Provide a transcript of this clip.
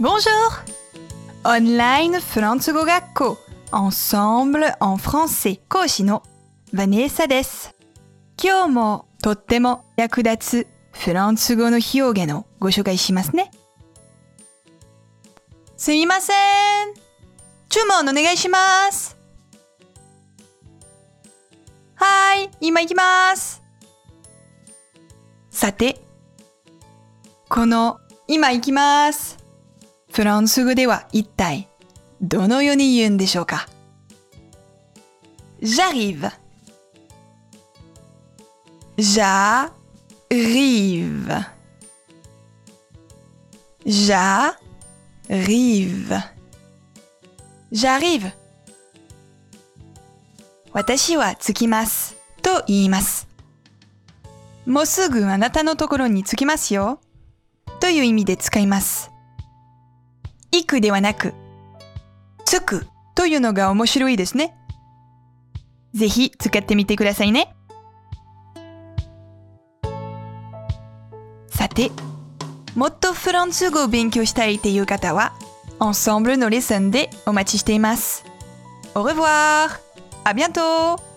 Bonjour! Online フランス語学校 Ensemble en français 講師のヴァネーサです。今日もとっても役立つフランス語の表現をご紹介しますね。すみません。注文お願いします。はい、今行きます。さて、この今行きます。フランス語では一体どのように言うんでしょうか？J'arrive. J'arrive. J'arrive. J'arrive. 私は着きますと言います。もうすぐあなたのところに着きますよという意味で使います。行くではなく、着くというのが面白いですね。ぜひ使ってみてくださいね。さて、もっとフランス語を勉強したいという方は、Ensemble のレッスンでお待ちしています。Au revoir! À bientôt!